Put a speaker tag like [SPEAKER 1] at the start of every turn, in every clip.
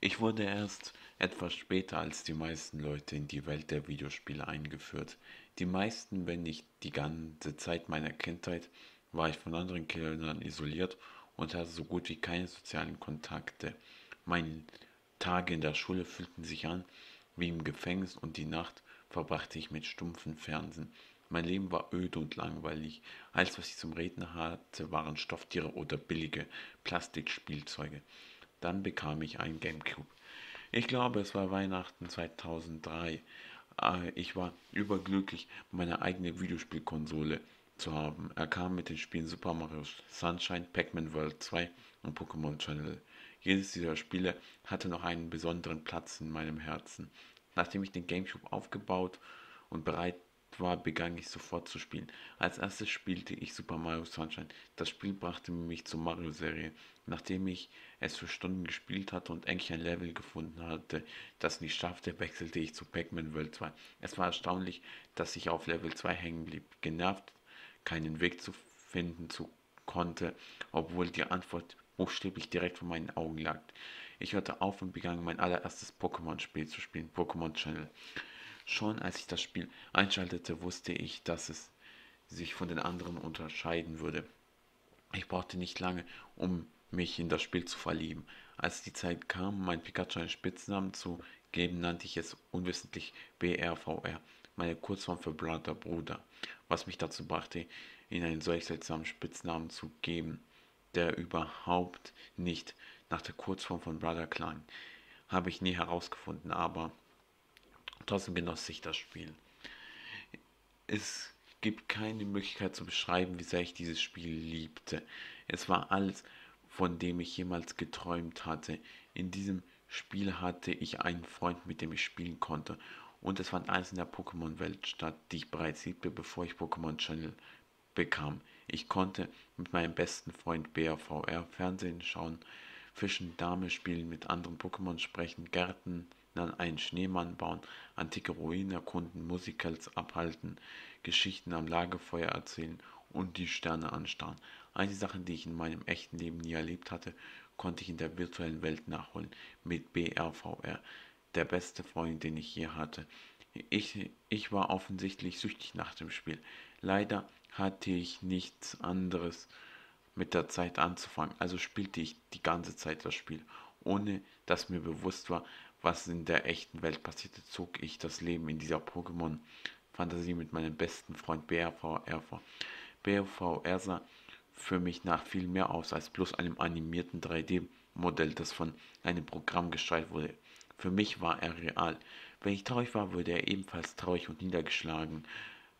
[SPEAKER 1] Ich wurde erst etwas später als die meisten Leute in die Welt der Videospiele eingeführt. Die meisten, wenn nicht die ganze Zeit meiner Kindheit, war ich von anderen Kindern isoliert und hatte so gut wie keine sozialen Kontakte. Meine Tage in der Schule fühlten sich an wie im Gefängnis und die Nacht verbrachte ich mit stumpfen Fernsehen. Mein Leben war öde und langweilig. Alles, was ich zum Reden hatte, waren Stofftiere oder billige Plastikspielzeuge. Dann bekam ich ein Gamecube. Ich glaube, es war Weihnachten 2003. Äh, ich war überglücklich, meine eigene Videospielkonsole zu haben. Er kam mit den Spielen Super Mario Sunshine, Pac-Man World 2 und Pokémon Channel. Jedes dieser Spiele hatte noch einen besonderen Platz in meinem Herzen. Nachdem ich den Gamecube aufgebaut und bereit war, begann ich sofort zu spielen. Als erstes spielte ich Super Mario Sunshine. Das Spiel brachte mich zur Mario-Serie. Nachdem ich es für Stunden gespielt hatte und endlich ein Level gefunden hatte, das nicht schaffte, wechselte ich zu Pac-Man World 2. Es war erstaunlich, dass ich auf Level 2 hängen blieb. Genervt, keinen Weg zu finden zu konnte, obwohl die Antwort buchstäblich direkt vor meinen Augen lag. Ich hörte auf und begann mein allererstes Pokémon-Spiel zu spielen, Pokémon Channel. Schon als ich das Spiel einschaltete, wusste ich, dass es sich von den anderen unterscheiden würde. Ich brauchte nicht lange, um mich in das Spiel zu verlieben. Als die Zeit kam, mein Pikachu einen Spitznamen zu geben, nannte ich es unwissentlich BRVR, meine Kurzform für Brother Bruder, was mich dazu brachte, ihn einen solch seltsamen Spitznamen zu geben, der überhaupt nicht nach der Kurzform von Brother klang. Habe ich nie herausgefunden, aber Trotzdem genoss ich das Spiel. Es gibt keine Möglichkeit zu beschreiben, wie sehr ich dieses Spiel liebte. Es war alles, von dem ich jemals geträumt hatte. In diesem Spiel hatte ich einen Freund, mit dem ich spielen konnte. Und es fand alles in der Pokémon-Welt statt, die ich bereits liebte, bevor ich Pokémon Channel bekam. Ich konnte mit meinem besten Freund BRVR Fernsehen schauen, Fischen, Dame spielen, mit anderen Pokémon sprechen, Gärten dann einen Schneemann bauen, antike Ruinen erkunden, Musicals abhalten, Geschichten am Lagerfeuer erzählen und die Sterne anstarren. All die Sachen, die ich in meinem echten Leben nie erlebt hatte, konnte ich in der virtuellen Welt nachholen mit BRVR, der beste Freund, den ich je hatte. Ich, ich war offensichtlich süchtig nach dem Spiel. Leider hatte ich nichts anderes mit der Zeit anzufangen, also spielte ich die ganze Zeit das Spiel, ohne dass mir bewusst war, was in der echten Welt passierte, zog ich das Leben in dieser Pokémon-Fantasie mit meinem besten Freund BRVR vor. BRVR sah für mich nach viel mehr aus als bloß einem animierten 3D-Modell, das von einem Programm gesteuert wurde. Für mich war er real. Wenn ich traurig war, würde er ebenfalls traurig und niedergeschlagen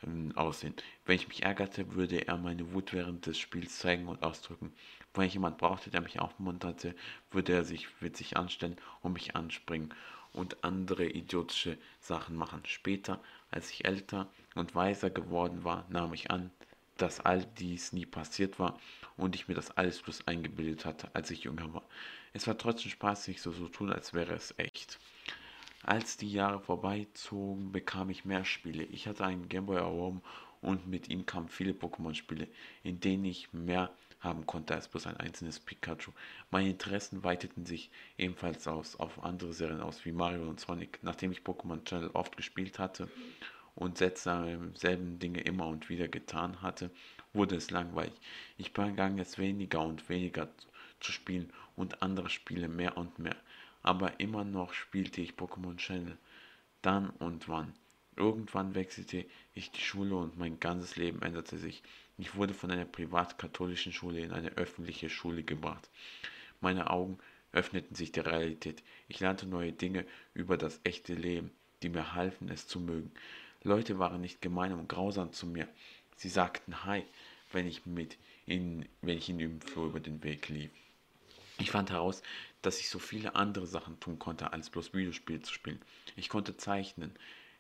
[SPEAKER 1] ähm, aussehen. Wenn ich mich ärgerte, würde er meine Wut während des Spiels zeigen und ausdrücken. Wenn ich jemand brauchte, der mich aufmunterte, würde er sich witzig anstellen und mich anspringen und andere idiotische Sachen machen. Später, als ich älter und weiser geworden war, nahm ich an, dass all dies nie passiert war und ich mir das alles bloß eingebildet hatte, als ich jünger war. Es war trotzdem spaßig, so zu tun, als wäre es echt. Als die Jahre vorbeizogen, bekam ich mehr Spiele. Ich hatte einen Gameboy erworben und mit ihm kamen viele Pokémon-Spiele, in denen ich mehr haben konnte als bloß ein einzelnes Pikachu. Meine Interessen weiteten sich ebenfalls aus auf andere Serien aus, wie Mario und Sonic. Nachdem ich Pokémon Channel oft gespielt hatte und selben Dinge immer und wieder getan hatte, wurde es langweilig. Ich begann jetzt weniger und weniger zu spielen und andere Spiele mehr und mehr. Aber immer noch spielte ich Pokémon Channel. Dann und wann. Irgendwann wechselte ich die Schule und mein ganzes Leben änderte sich. Ich wurde von einer privat-katholischen Schule in eine öffentliche Schule gebracht. Meine Augen öffneten sich der Realität. Ich lernte neue Dinge über das echte Leben, die mir halfen, es zu mögen. Leute waren nicht gemein und grausam zu mir. Sie sagten Hi, wenn ich mit ihnen, wenn ich ihnen im Flur über den Weg lief. Ich fand heraus, dass ich so viele andere Sachen tun konnte, als bloß Videospiele zu spielen. Ich konnte zeichnen.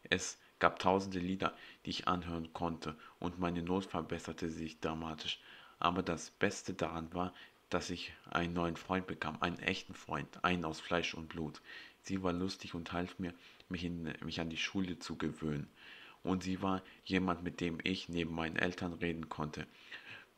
[SPEAKER 1] Es gab tausende Lieder, die ich anhören konnte, und meine Not verbesserte sich dramatisch. Aber das Beste daran war, dass ich einen neuen Freund bekam, einen echten Freund, einen aus Fleisch und Blut. Sie war lustig und half mir, mich, in, mich an die Schule zu gewöhnen. Und sie war jemand, mit dem ich neben meinen Eltern reden konnte.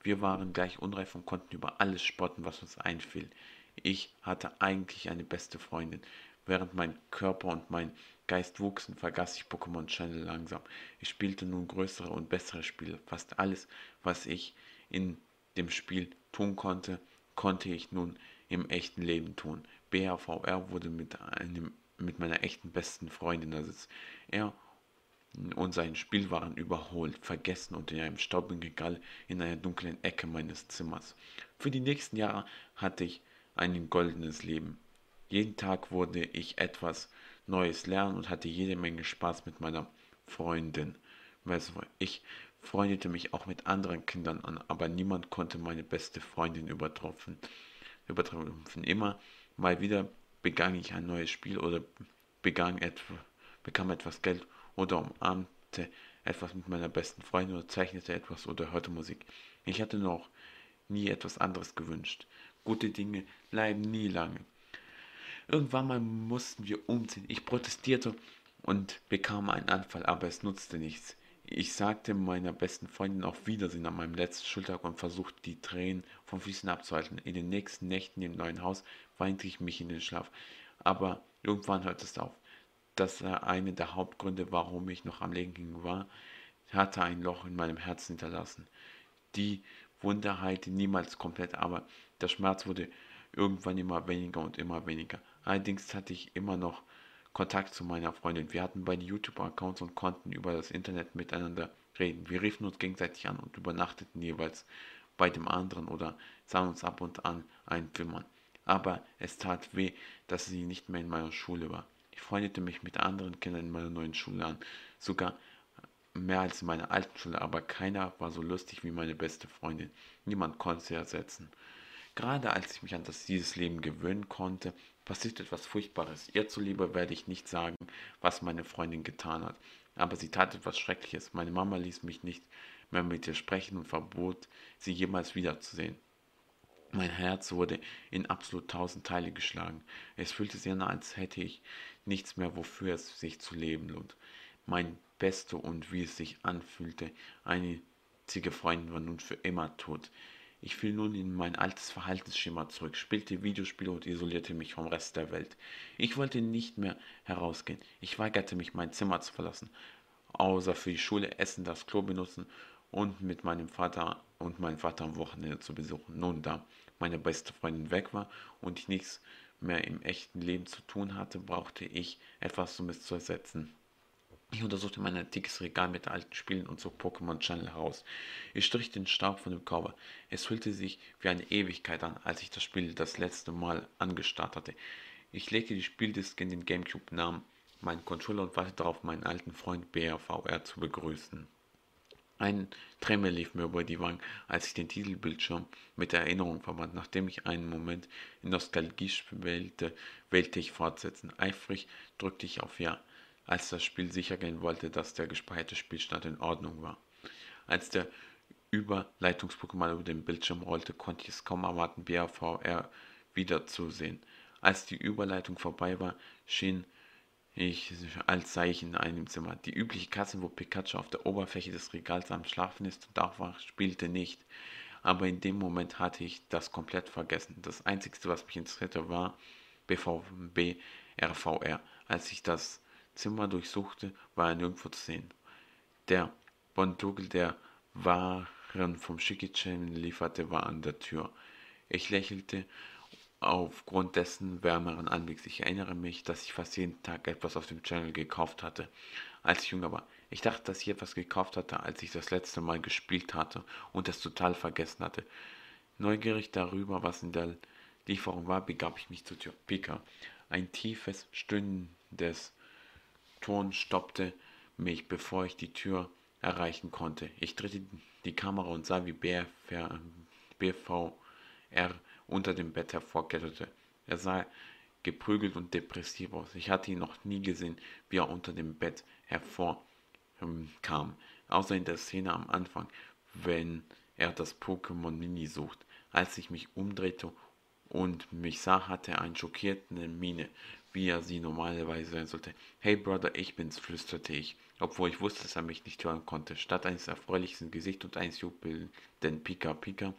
[SPEAKER 1] Wir waren gleich unreif und konnten über alles spotten, was uns einfiel. Ich hatte eigentlich eine beste Freundin. Während mein Körper und mein Geist wuchsen, vergaß ich Pokémon Channel langsam. Ich spielte nun größere und bessere Spiele. Fast alles, was ich in dem Spiel tun konnte, konnte ich nun im echten Leben tun. BHVR wurde mit, einem, mit meiner echten besten Freundin ersetzt. Er und sein Spiel waren überholt, vergessen und in einem staubigen Regal in einer dunklen Ecke meines Zimmers. Für die nächsten Jahre hatte ich ein goldenes Leben. Jeden Tag wurde ich etwas Neues lernen und hatte jede Menge Spaß mit meiner Freundin. Ich freundete mich auch mit anderen Kindern an, aber niemand konnte meine beste Freundin übertrumpfen. übertrumpfen. Immer mal wieder begann ich ein neues Spiel oder begann etwa, bekam etwas Geld oder umarmte etwas mit meiner besten Freundin oder zeichnete etwas oder hörte Musik. Ich hatte noch nie etwas anderes gewünscht. Gute Dinge bleiben nie lange. Irgendwann mal mussten wir umziehen. Ich protestierte und bekam einen Anfall, aber es nutzte nichts. Ich sagte meiner besten Freundin auf Wiedersehen an meinem letzten Schultag und versuchte die Tränen vom Füßen abzuhalten. In den nächsten Nächten im neuen Haus weinte ich mich in den Schlaf. Aber irgendwann hörte es auf. Das war eine der Hauptgründe, warum ich noch am Leben war, hatte ein Loch in meinem Herzen hinterlassen. Die Wunde heilte niemals komplett, aber der Schmerz wurde irgendwann immer weniger und immer weniger. Allerdings hatte ich immer noch Kontakt zu meiner Freundin. Wir hatten beide YouTube-Accounts und konnten über das Internet miteinander reden. Wir riefen uns gegenseitig an und übernachteten jeweils bei dem anderen oder sahen uns ab und an einen Film an. Aber es tat weh, dass sie nicht mehr in meiner Schule war. Ich freundete mich mit anderen Kindern in meiner neuen Schule an, sogar mehr als in meiner alten Schule, aber keiner war so lustig wie meine beste Freundin. Niemand konnte sie ersetzen. Gerade als ich mich an das, dieses Leben gewöhnen konnte, passiert etwas Furchtbares. Ihr zuliebe werde ich nicht sagen, was meine Freundin getan hat. Aber sie tat etwas Schreckliches. Meine Mama ließ mich nicht mehr mit ihr sprechen und verbot, sie jemals wiederzusehen. Mein Herz wurde in absolut tausend Teile geschlagen. Es fühlte sich an, als hätte ich nichts mehr, wofür es sich zu leben lohnt. Mein Beste und wie es sich anfühlte, einzige Freundin war nun für immer tot. Ich fiel nun in mein altes Verhaltensschema zurück, spielte Videospiele und isolierte mich vom Rest der Welt. Ich wollte nicht mehr herausgehen. Ich weigerte mich, mein Zimmer zu verlassen, außer für die Schule, Essen, das Klo benutzen und mit meinem Vater und meinem Vater am Wochenende zu besuchen. Nun, da meine beste Freundin weg war und ich nichts mehr im echten Leben zu tun hatte, brauchte ich etwas, um es zu ersetzen. Ich untersuchte mein antikes Regal mit alten Spielen und zog Pokémon Channel heraus. Ich strich den Staub von dem Cover. Es fühlte sich wie eine Ewigkeit an, als ich das Spiel das letzte Mal angestarrt hatte. Ich legte die Spieldisk in den Gamecube, nahm meinen Controller und wartete darauf, meinen alten Freund BRVR zu begrüßen. Ein Tremel lief mir über die Wangen, als ich den Titelbildschirm mit der Erinnerung verband. Nachdem ich einen Moment in Nostalgie wählte, wählte ich fortsetzen. Eifrig drückte ich auf Ja als das Spiel sicher gehen wollte, dass der gespeicherte Spielstand in Ordnung war. Als der Überleitungs-Pokémon über den Bildschirm rollte, konnte ich es kaum erwarten, BAVR wiederzusehen. Als die Überleitung vorbei war, schien ich, als ich in einem Zimmer. Die übliche Kasse, wo Pikachu auf der Oberfläche des Regals am Schlafen ist und aufwacht, spielte nicht. Aber in dem Moment hatte ich das komplett vergessen. Das Einzige, was mich interessierte, war BVB RVR. Als ich das Zimmer durchsuchte, war er nirgendwo zu sehen. Der Bondugel, der Waren vom Shikichen lieferte, war an der Tür. Ich lächelte aufgrund dessen wärmeren Anblicks. Ich erinnere mich, dass ich fast jeden Tag etwas auf dem Channel gekauft hatte, als ich jünger war. Ich dachte, dass ich etwas gekauft hatte, als ich das letzte Mal gespielt hatte und es total vergessen hatte. Neugierig darüber, was in der Lieferung war, begab ich mich zu Tür. Pika. Ein tiefes, stöhnendes Ton stoppte mich, bevor ich die Tür erreichen konnte. Ich drehte die Kamera und sah, wie BVR unter dem Bett hervorkletterte. Er sah geprügelt und depressiv aus. Ich hatte ihn noch nie gesehen, wie er unter dem Bett hervorkam. Außer in der Szene am Anfang, wenn er das Pokémon Mini sucht. Als ich mich umdrehte und mich sah, hatte er eine schockierende Miene wie er sie normalerweise sein sollte. Hey Brother, ich bin's, flüsterte ich, obwohl ich wusste, dass er mich nicht hören konnte. Statt eines erfreulichen Gesichts und eines jubelnden Pika Pika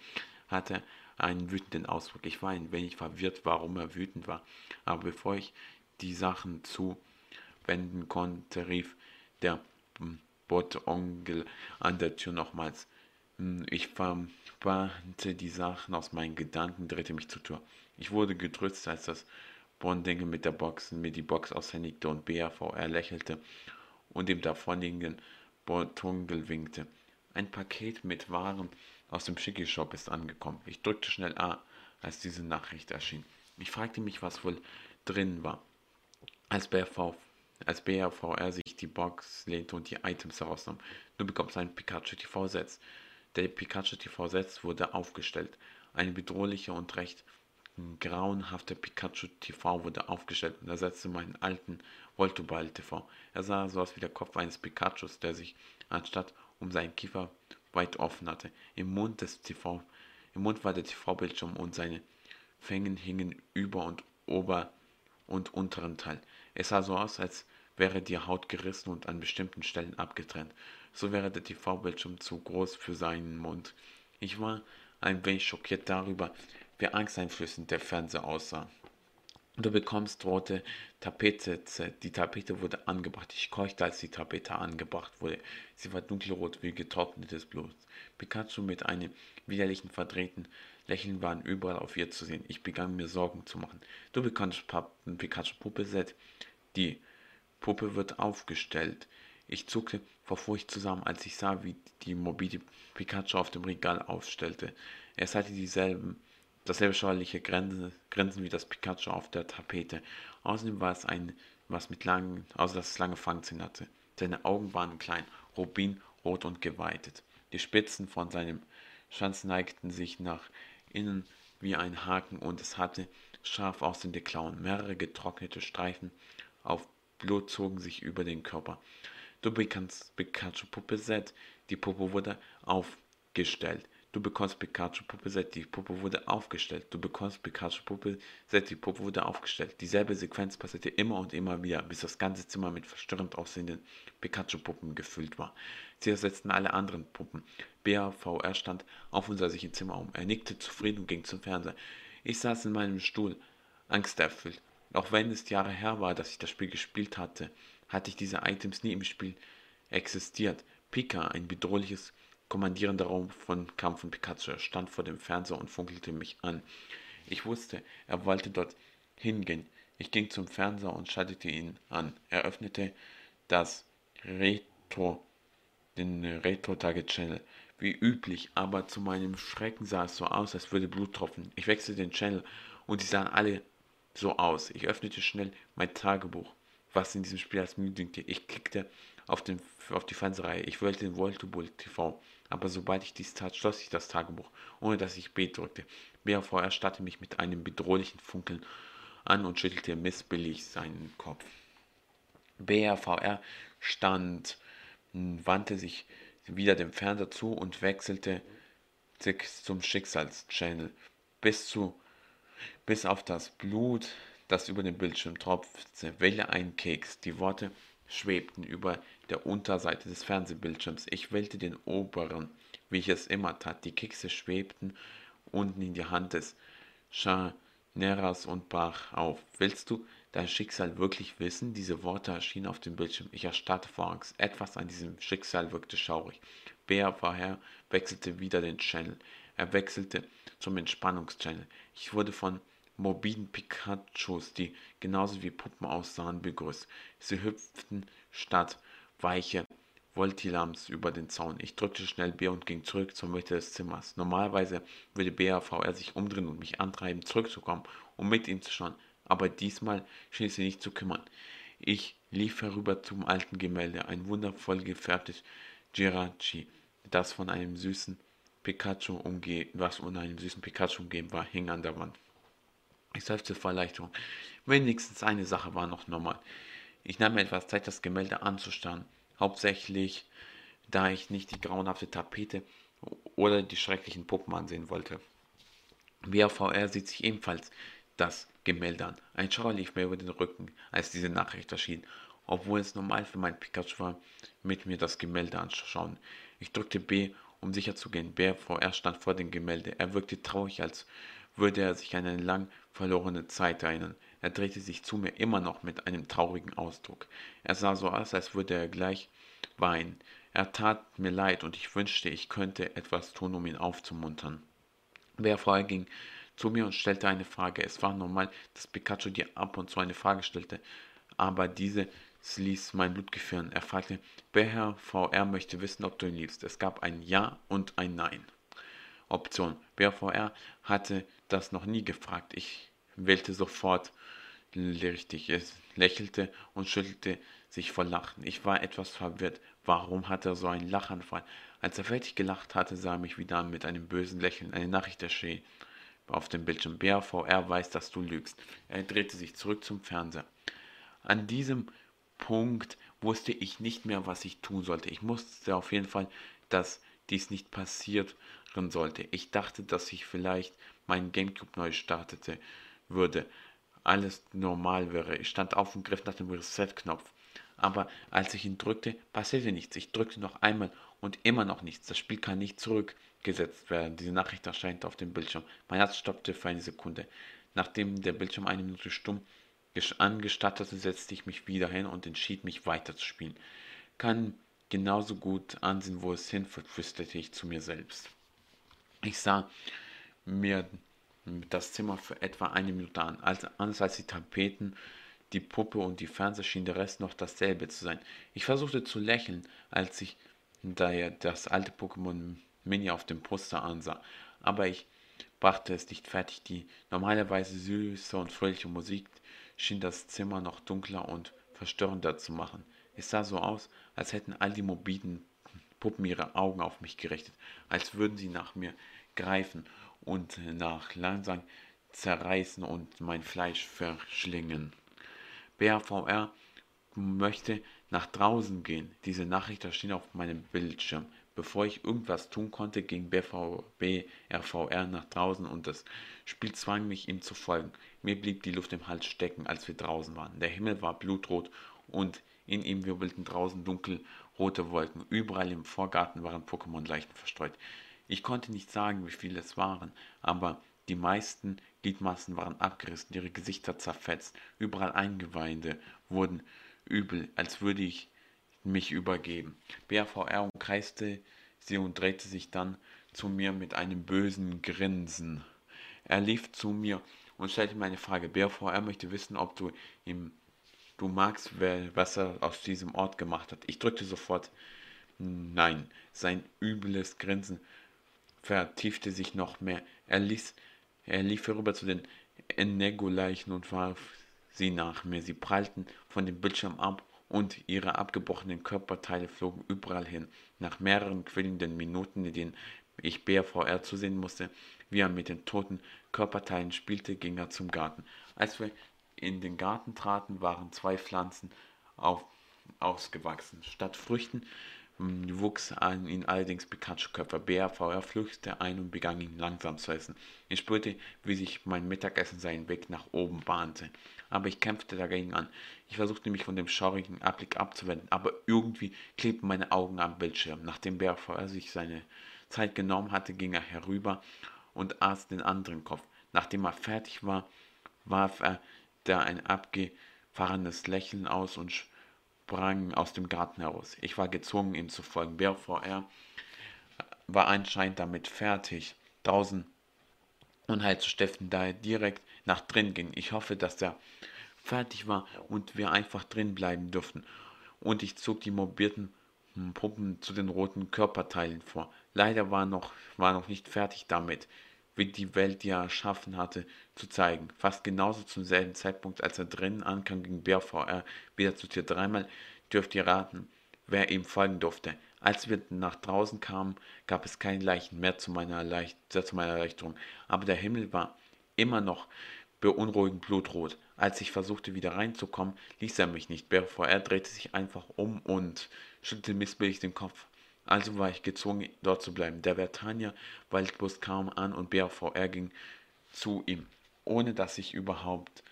[SPEAKER 1] hatte einen wütenden Ausdruck. Ich war ein wenig verwirrt, warum er wütend war. Aber bevor ich die Sachen zuwenden konnte, rief der Botongel an der Tür nochmals. Hm, ich verbannte die Sachen aus meinen Gedanken, drehte mich zur Tür. Ich wurde getröstet, als das Bondengel mit der Box mir die Box aushändigte und BAVR lächelte und dem davonliegenden Botongel winkte. Ein Paket mit Waren aus dem Schicki-Shop ist angekommen. Ich drückte schnell A, als diese Nachricht erschien. Ich fragte mich, was wohl drin war. Als BRV als BRVR sich die Box lehnte und die Items herausnahm. Du bekommst einen Pikachu TV-Setz. Der Pikachu TV-Setz wurde aufgestellt. Ein bedrohlicher und recht grauenhafter Pikachu TV wurde aufgestellt und ersetzte meinen alten Voltoball TV. Er sah so aus wie der Kopf eines Pikachus, der sich anstatt um seinen Kiefer weit offen hatte. Im Mund des TV, im Mund war der TV-Bildschirm und seine Fängen hingen über und ober und unteren Teil. Es sah so aus, als wäre die Haut gerissen und an bestimmten Stellen abgetrennt. So wäre der TV-Bildschirm zu groß für seinen Mund. Ich war ein wenig schockiert darüber, wie angsteinflößend der Fernseher aussah. Du bekommst rote Tapete. Die Tapete wurde angebracht. Ich keuchte, als die Tapete angebracht wurde. Sie war dunkelrot wie getrocknetes Blut. Pikachu mit einem widerlichen, verdrehten Lächeln waren überall auf ihr zu sehen. Ich begann mir Sorgen zu machen. Du bekommst Pikachu-Puppe-Set. Die Puppe wird aufgestellt. Ich zuckte vor Furcht zusammen, als ich sah, wie die mobile Pikachu auf dem Regal aufstellte. Es hatte dieselben, dasselbe schauerliche Grinsen, Grinsen wie das Pikachu auf der Tapete. Außerdem war es ein, was mit langen, außer dass es lange Fangzähne hatte. Seine Augen waren klein, rubinrot und geweitet. Die Spitzen von seinem Schwanz neigten sich nach innen wie ein Haken und es hatte scharf aussehende Klauen. Mehrere getrocknete Streifen auf Blut zogen sich über den Körper. Du bekommst Pikachu-Puppe Set, die Puppe wurde aufgestellt. Du bekommst Pikachu-Puppe Set, die Puppe wurde aufgestellt. Du bekommst Pikachu-Puppe Set, die Puppe wurde aufgestellt. Dieselbe Sequenz passierte immer und immer wieder, bis das ganze Zimmer mit verstörend aussehenden Pikachu-Puppen gefüllt war. Sie ersetzten alle anderen Puppen. BAVR stand auf und sah sich im Zimmer um. Er nickte zufrieden und ging zum Fernseher. Ich saß in meinem Stuhl, angsterfüllt. Auch wenn es Jahre her war, dass ich das Spiel gespielt hatte, hatte ich diese Items nie im Spiel existiert. Pika, ein bedrohliches kommandierender Raum von Kampf und Pikachu, stand vor dem Fernseher und funkelte mich an. Ich wusste, er wollte dort hingehen. Ich ging zum Fernseher und schaltete ihn an. Er öffnete das Retro, den Retro-Target-Channel. Wie üblich, aber zu meinem Schrecken sah es so aus, als würde Blut tropfen. Ich wechselte den Channel und sie sahen alle so aus. Ich öffnete schnell mein Tagebuch, was in diesem Spiel als Menü diente. Ich klickte auf, den, auf die Fernsehreihe. Ich wollte den Voltoball TV, aber sobald ich dies tat, schloss ich das Tagebuch, ohne dass ich B drückte. BAV erstattete mich mit einem bedrohlichen Funkeln an und schüttelte missbillig seinen Kopf. BRVR stand, wandte sich wieder dem Fernseher zu und wechselte zum Schicksalschannel. Bis zu bis auf das Blut, das über den Bildschirm tropfte, wähle ein Keks. Die Worte schwebten über der Unterseite des Fernsehbildschirms. Ich wählte den oberen, wie ich es immer tat. Die Kekse schwebten unten in die Hand des Chaneras und brach auf. Willst du dein Schicksal wirklich wissen? Diese Worte erschienen auf dem Bildschirm. Ich erstarrte vor Angst. Etwas an diesem Schicksal wirkte schaurig. Bea vorher wechselte wieder den Channel. Er wechselte zum Entspannungschannel. Ich wurde von mobilen Pikachus, die genauso wie Puppen aussahen, begrüßt. Sie hüpften statt weiche Voltilams über den Zaun. Ich drückte schnell B und ging zurück zur Mitte des Zimmers. Normalerweise würde BAVR sich umdrehen und mich antreiben, zurückzukommen, um mit ihm zu schauen, aber diesmal schien sie nicht zu kümmern. Ich lief herüber zum alten Gemälde, ein wundervoll gefärbtes Girachi, das von einem süßen Pikachu umgeben, was von einem süßen Pikachu umgeben war, hing an der Wand. Ich seufzte vor Erleichterung. Wenigstens eine Sache war noch normal. Ich nahm mir etwas Zeit, das Gemälde anzustarren. Hauptsächlich, da ich nicht die grauenhafte Tapete oder die schrecklichen Puppen ansehen wollte. BAVR sieht sich ebenfalls das Gemälde an. Ein Schauer lief mir über den Rücken, als diese Nachricht erschien, obwohl es normal für mein Pikachu war, mit mir das Gemälde anzuschauen. Ich drückte B um sicher zu gehen. BVR stand vor dem Gemälde. Er wirkte traurig, als würde er sich an eine lang verlorene Zeit erinnern. Er drehte sich zu mir immer noch mit einem traurigen Ausdruck. Er sah so aus, als würde er gleich weinen. Er tat mir leid und ich wünschte, ich könnte etwas tun, um ihn aufzumuntern. BVR ging zu mir und stellte eine Frage. Es war normal, dass Pikachu dir ab und zu eine Frage stellte, aber diese ließ mein Blut gefrieren. Er fragte, wer VR möchte wissen, ob du ihn liebst. Es gab ein Ja und ein Nein. Option. BVR hatte das noch nie gefragt. Ich wählte sofort richtig. Es lächelte und schüttelte sich vor Lachen. Ich war etwas verwirrt. Warum hatte er so einen Lachanfall? Als er fertig gelacht hatte, sah er mich wieder mit einem bösen Lächeln. Eine Nachricht erschien auf dem Bildschirm. BAVR weiß, dass du lügst. Er drehte sich zurück zum Fernseher. An diesem Punkt wusste ich nicht mehr, was ich tun sollte. Ich musste auf jeden Fall, dass dies nicht passieren sollte. Ich dachte, dass ich vielleicht meinen Gamecube neu startete würde. Alles normal wäre. Ich stand auf und griff nach dem Reset-Knopf. Aber als ich ihn drückte, passierte nichts. Ich drückte noch einmal und immer noch nichts. Das Spiel kann nicht zurückgesetzt werden. Diese Nachricht erscheint auf dem Bildschirm. Mein Herz stoppte für eine Sekunde. Nachdem der Bildschirm eine Minute stumm angestattete, setzte ich mich wieder hin und entschied mich weiterzuspielen. Kann genauso gut ansehen, wo es hinführt, flüsterte ich zu mir selbst. Ich sah mir das Zimmer für etwa eine Minute an. Also anders als die Tapeten, die Puppe und die Fernseher schien der Rest noch dasselbe zu sein. Ich versuchte zu lächeln, als ich daher das alte Pokémon Mini auf dem Poster ansah, aber ich brachte es nicht fertig. Die normalerweise süße und fröhliche Musik schien das Zimmer noch dunkler und verstörender zu machen. Es sah so aus, als hätten all die mobilen Puppen ihre Augen auf mich gerichtet, als würden sie nach mir greifen und nach langsam zerreißen und mein Fleisch verschlingen. BAVR möchte nach draußen gehen. Diese Nachricht erschien auf meinem Bildschirm. Bevor ich irgendwas tun konnte, ging BVB RVR nach draußen und das Spiel zwang mich, ihm zu folgen. Mir blieb die Luft im Hals stecken, als wir draußen waren. Der Himmel war blutrot und in ihm wirbelten draußen dunkelrote Wolken. Überall im Vorgarten waren Pokémon-Leichen verstreut. Ich konnte nicht sagen, wie viele es waren, aber die meisten Gliedmaßen waren abgerissen, ihre Gesichter zerfetzt, überall Eingeweide wurden übel, als würde ich mich übergeben. BAVR umkreiste sie und drehte sich dann zu mir mit einem bösen Grinsen. Er lief zu mir und stellte mir eine Frage. BAVR möchte wissen, ob du ihm du magst, was er aus diesem Ort gemacht hat. Ich drückte sofort Nein. Sein übles Grinsen vertiefte sich noch mehr. Er, ließ, er lief vorüber zu den Enego-Leichen und warf sie nach mir. Sie prallten von dem Bildschirm ab und ihre abgebrochenen Körperteile flogen überall hin. Nach mehreren quillenden Minuten, in denen ich BRVR zusehen musste, wie er mit den toten Körperteilen spielte, ging er zum Garten. Als wir in den Garten traten, waren zwei Pflanzen auf, ausgewachsen. Statt Früchten wuchs an ihn allerdings Pikachu-Körper. BRVR flüchtete ein und begann ihn langsam zu essen. Ich spürte, wie sich mein Mittagessen seinen Weg nach oben bahnte. Aber ich kämpfte dagegen an. Ich versuchte mich von dem schaurigen Anblick abzuwenden, aber irgendwie klebten meine Augen am Bildschirm. Nachdem BRVR sich seine Zeit genommen hatte, ging er herüber und aß den anderen Kopf. Nachdem er fertig war, warf er da ein abgefahrenes Lächeln aus und sprang aus dem Garten heraus. Ich war gezwungen, ihm zu folgen. BVR war anscheinend damit fertig, draußen Unheil zu stiften, da er direkt nach drin ging. Ich hoffe, dass er fertig war und wir einfach drin bleiben dürften. Und ich zog die mobilten Puppen zu den roten Körperteilen vor. Leider war noch, war noch nicht fertig damit, wie die Welt, die er erschaffen hatte, zu zeigen. Fast genauso zum selben Zeitpunkt, als er drinnen ankam, ging BVR wieder zu Tür. Dreimal dürft ihr raten, wer ihm folgen durfte. Als wir nach draußen kamen, gab es keine Leichen mehr zu meiner, Erleicht zu meiner Erleichterung. Aber der Himmel war immer noch beunruhigend blutrot. Als ich versuchte wieder reinzukommen, ließ er mich nicht. BVR drehte sich einfach um und schüttelte missbillig den Kopf. Also war ich gezwungen, dort zu bleiben. Der Vertania Waldbus kam an und BVR ging zu ihm, ohne dass ich überhaupt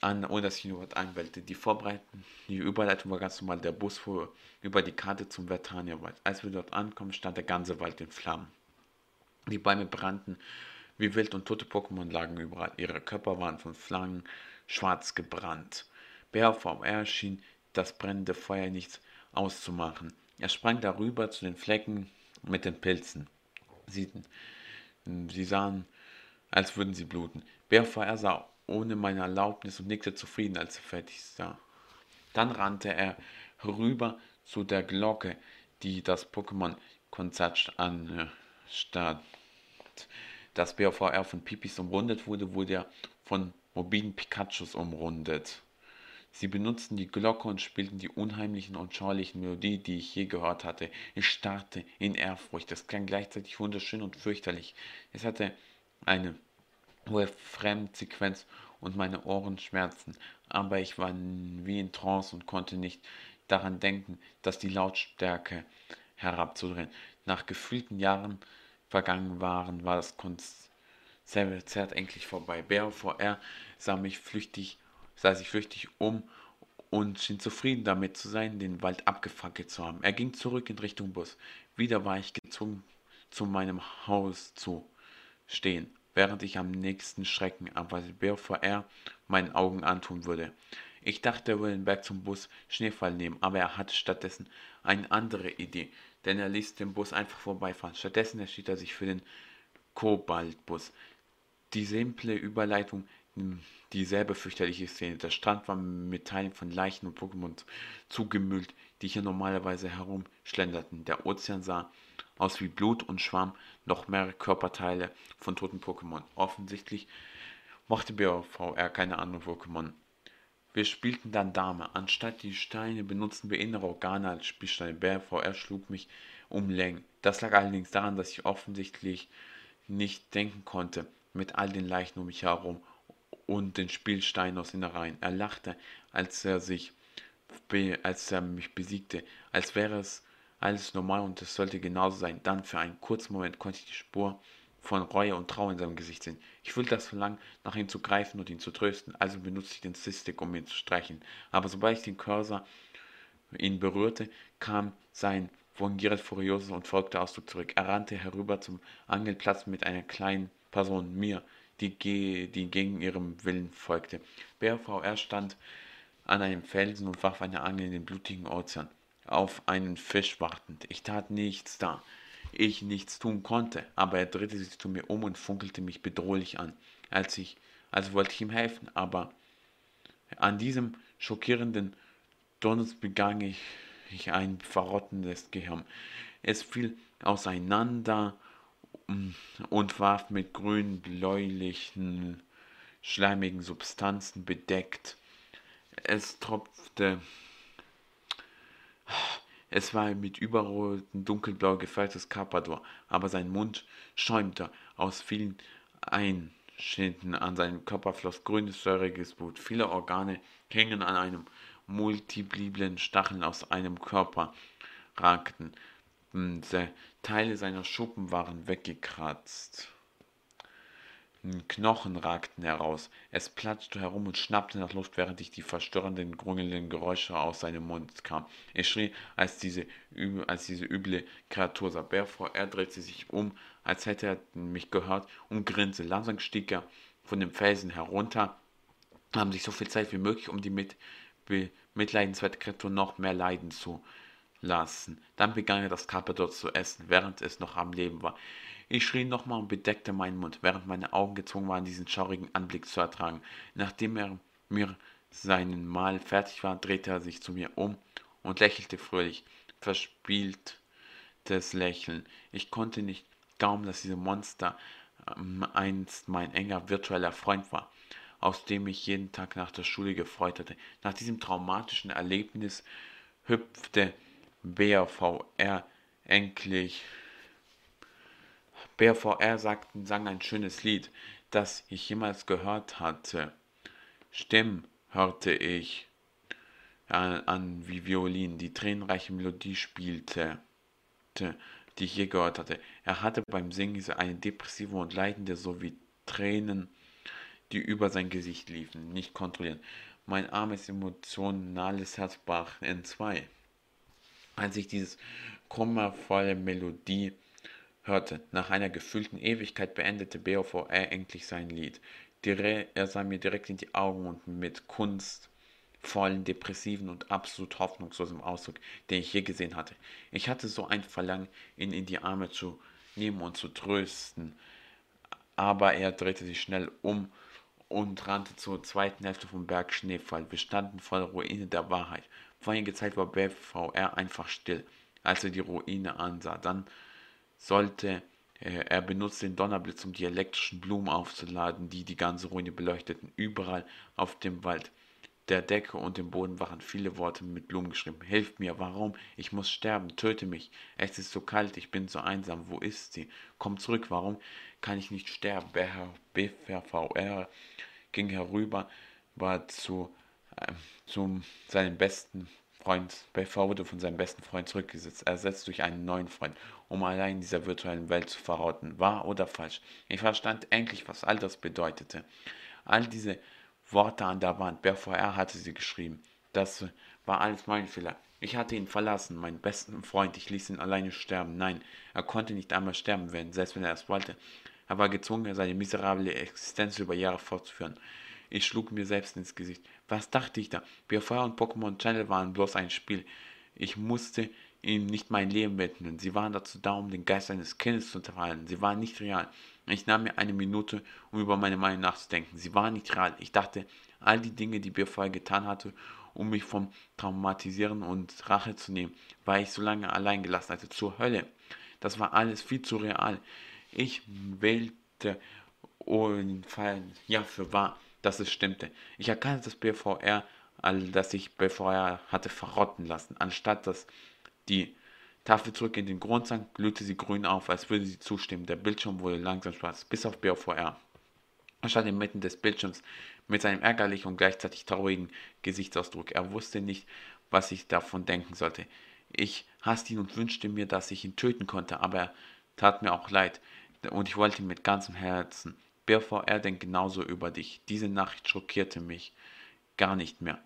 [SPEAKER 1] an, ohne dass ich nur was einwählte. Die Vorbereitung, die Überleitung war ganz normal. Der Bus fuhr über die Karte zum Vertania-Wald. Als wir dort ankommen, stand der ganze Wald in Flammen. Die Bäume brannten wie wild und tote Pokémon lagen überall. Ihre Körper waren von Flammen schwarz gebrannt. BRVR schien das brennende Feuer nichts auszumachen. Er sprang darüber zu den Flecken mit den Pilzen. Sie, sie sahen, als würden sie bluten. BRVR sah ohne meine Erlaubnis und nickte zufrieden, als er fertig sah. Dann rannte er herüber zu der Glocke, die das Pokémon-Konzert anstatt. Das BVR von Pipis umrundet wurde, wurde er von mobilen Pikachus umrundet. Sie benutzten die Glocke und spielten die unheimlichen und schauerlichen Melodie, die ich je gehört hatte. Ich starrte in Ehrfurcht. Es klang gleichzeitig wunderschön und fürchterlich. Es hatte eine hohe Fremdsequenz und meine Ohren schmerzten, aber ich war wie in Trance und konnte nicht daran denken, dass die Lautstärke herabzudrehen. Nach gefühlten Jahren vergangen waren, war das Konzert endlich vorbei. BRVR sah mich flüchtig sah sich flüchtig um und schien zufrieden damit zu sein, den Wald abgefackelt zu haben. Er ging zurück in Richtung Bus. Wieder war ich gezwungen, zu meinem Haus zu stehen, während ich am nächsten Schrecken abwartete, bevor er meinen Augen antun würde. Ich dachte, er würde den Berg zum Bus Schneefall nehmen, aber er hatte stattdessen eine andere Idee, denn er ließ den Bus einfach vorbeifahren. Stattdessen entschied er sich für den Kobaltbus. Die simple Überleitung dieselbe fürchterliche Szene. Der Strand war mit Teilen von Leichen und Pokémon zugemüllt, die hier normalerweise herumschlenderten. Der Ozean sah aus wie Blut und schwamm noch mehrere Körperteile von toten Pokémon. Offensichtlich mochte BVR keine anderen Pokémon. Wir spielten dann Dame. Anstatt die Steine benutzten wir innere Organe als Spielsteine. BVR schlug mich um Längen. Das lag allerdings daran, dass ich offensichtlich nicht denken konnte mit all den Leichen um mich herum und den Spielstein aus Innereien. Er lachte, als er sich, als er mich besiegte, als wäre es alles normal und es sollte genauso sein. Dann für einen kurzen Moment konnte ich die Spur von Reue und Trauer in seinem Gesicht sehen. Ich fühlte das Verlangen, nach ihm zu greifen und ihn zu trösten, also benutzte ich den Systik, um ihn zu streichen. Aber sobald ich den Cursor ihn berührte, kam sein von Gerald Furioso und folgte Ausdruck zurück. Er rannte herüber zum Angelplatz mit einer kleinen Person, mir, die, die gegen ihrem Willen folgte. BRVR stand an einem Felsen und warf eine Angel in den blutigen Ozean, auf einen Fisch wartend. Ich tat nichts da. Ich nichts tun konnte, aber er drehte sich zu mir um und funkelte mich bedrohlich an, als ich, also wollte ich ihm helfen, aber an diesem schockierenden Donners begann ich, ich ein verrottendes Gehirn. Es fiel auseinander und warf mit grün bläulichen, schleimigen Substanzen bedeckt. Es tropfte. Es war mit überroten, dunkelblau gefärbtes Carpador, aber sein Mund schäumte aus vielen Einschnitten. An seinem Körper floss grünes, säuriges Blut. Viele Organe hingen an einem multipliblen Stacheln aus einem Körper, ragten. Teile seiner Schuppen waren weggekratzt. Knochen ragten heraus. Es platschte herum und schnappte nach Luft, während ich die verstörenden, grungelnden Geräusche aus seinem Mund kam. Ich schrie, als diese, als diese üble Kreatur sah. Bärfrau, er drehte sich um, als hätte er mich gehört und grinste. Langsam stieg er von dem Felsen herunter, nahm sich so viel Zeit wie möglich, um die mit, mitleidenswerte Kreatur noch mehr leiden zu lassen. Dann begann er das Carpador zu essen, während es noch am Leben war. Ich schrie nochmal und bedeckte meinen Mund, während meine Augen gezwungen waren, diesen schaurigen Anblick zu ertragen. Nachdem er mir seinen Mahl fertig war, drehte er sich zu mir um und lächelte fröhlich, verspieltes Lächeln. Ich konnte nicht glauben, dass dieses Monster ähm, einst mein enger virtueller Freund war, aus dem ich jeden Tag nach der Schule gefreut hatte. Nach diesem traumatischen Erlebnis hüpfte BRVR endlich. BRVR sagten, sang ein schönes Lied, das ich jemals gehört hatte. Stimmen hörte ich an, an wie Violin, die tränenreiche Melodie spielte, die ich je gehört hatte. Er hatte beim Singen eine depressive und leidende sowie Tränen, die über sein Gesicht liefen, nicht kontrollieren. Mein armes, emotionales Herz brach in zwei. Als ich dieses kummervolle Melodie hörte, nach einer gefühlten Ewigkeit beendete BOVR endlich sein Lied. Er sah mir direkt in die Augen und mit kunstvollen, depressiven und absolut hoffnungslosem Ausdruck, den ich je gesehen hatte. Ich hatte so ein Verlangen, ihn in die Arme zu nehmen und zu trösten, aber er drehte sich schnell um und rannte zur zweiten Hälfte vom Berg Schneefall. Wir standen vor der Ruine der Wahrheit. Vor einiger Zeit war BVR einfach still, als er die Ruine ansah. Dann sollte äh, er benutzte den Donnerblitz, um die elektrischen Blumen aufzuladen, die die ganze Ruine beleuchteten. Überall auf dem Wald, der Decke und dem Boden waren viele Worte mit Blumen geschrieben. Hilf mir, warum? Ich muss sterben, töte mich. Es ist so kalt, ich bin so einsam. Wo ist sie? Komm zurück, warum kann ich nicht sterben? BVR ging herüber, war zu, zu seinem besten Freund, BV wurde von seinem besten Freund zurückgesetzt, ersetzt durch einen neuen Freund, um allein in dieser virtuellen Welt zu verraten, wahr oder falsch. Ich verstand endlich, was all das bedeutete. All diese Worte an der Wand, BVR hatte sie geschrieben. Das war alles mein Fehler. Ich hatte ihn verlassen, meinen besten Freund, ich ließ ihn alleine sterben. Nein, er konnte nicht einmal sterben werden, selbst wenn er es wollte. Er war gezwungen, seine miserable Existenz über Jahre fortzuführen. Ich schlug mir selbst ins Gesicht. Was dachte ich da? BFR und Pokémon Channel waren bloß ein Spiel. Ich musste ihnen nicht mein Leben widmen. Sie waren dazu da, um den Geist eines Kindes zu unterhalten. Sie waren nicht real. Ich nahm mir eine Minute, um über meine Meinung nachzudenken. Sie waren nicht real. Ich dachte, all die Dinge, die BFR getan hatte, um mich vom Traumatisieren und Rache zu nehmen, weil ich so lange allein gelassen hatte. Zur Hölle. Das war alles viel zu real. Ich wählte und ja für wahr dass es stimmte. Ich erkannte das BVR, das ich BVR hatte verrotten lassen. Anstatt dass die Tafel zurück in den Grund sank, glühte sie grün auf, als würde sie zustimmen. Der Bildschirm wurde langsam schwarz, bis auf BVR. Er stand inmitten des Bildschirms mit seinem ärgerlichen und gleichzeitig traurigen Gesichtsausdruck. Er wusste nicht, was ich davon denken sollte. Ich hasste ihn und wünschte mir, dass ich ihn töten konnte, aber er tat mir auch leid und ich wollte ihn mit ganzem Herzen. BVR denkt genauso über dich. Diese Nachricht schockierte mich gar nicht mehr.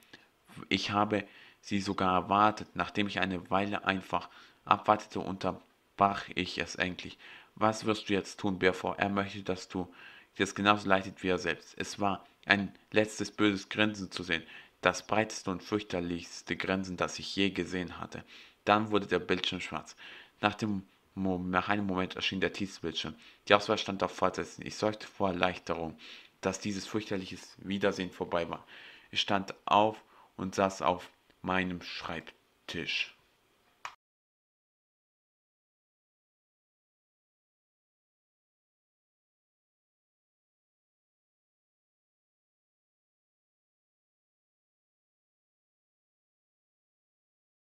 [SPEAKER 1] Ich habe sie sogar erwartet. Nachdem ich eine Weile einfach abwartete, unterbrach ich es endlich. Was wirst du jetzt tun, BVR? Er möchte, dass du dir es genauso leitet wie er selbst. Es war ein letztes böses Grinsen zu sehen. Das breiteste und fürchterlichste Grinsen, das ich je gesehen hatte. Dann wurde der Bildschirm schwarz. Nach dem nach einem Moment erschien der Tiefsbildschirm. Die Auswahl stand auf Fortsetzen. Ich sorgte vor Erleichterung, dass dieses fürchterliche Wiedersehen vorbei war. Ich stand auf und saß auf meinem Schreibtisch.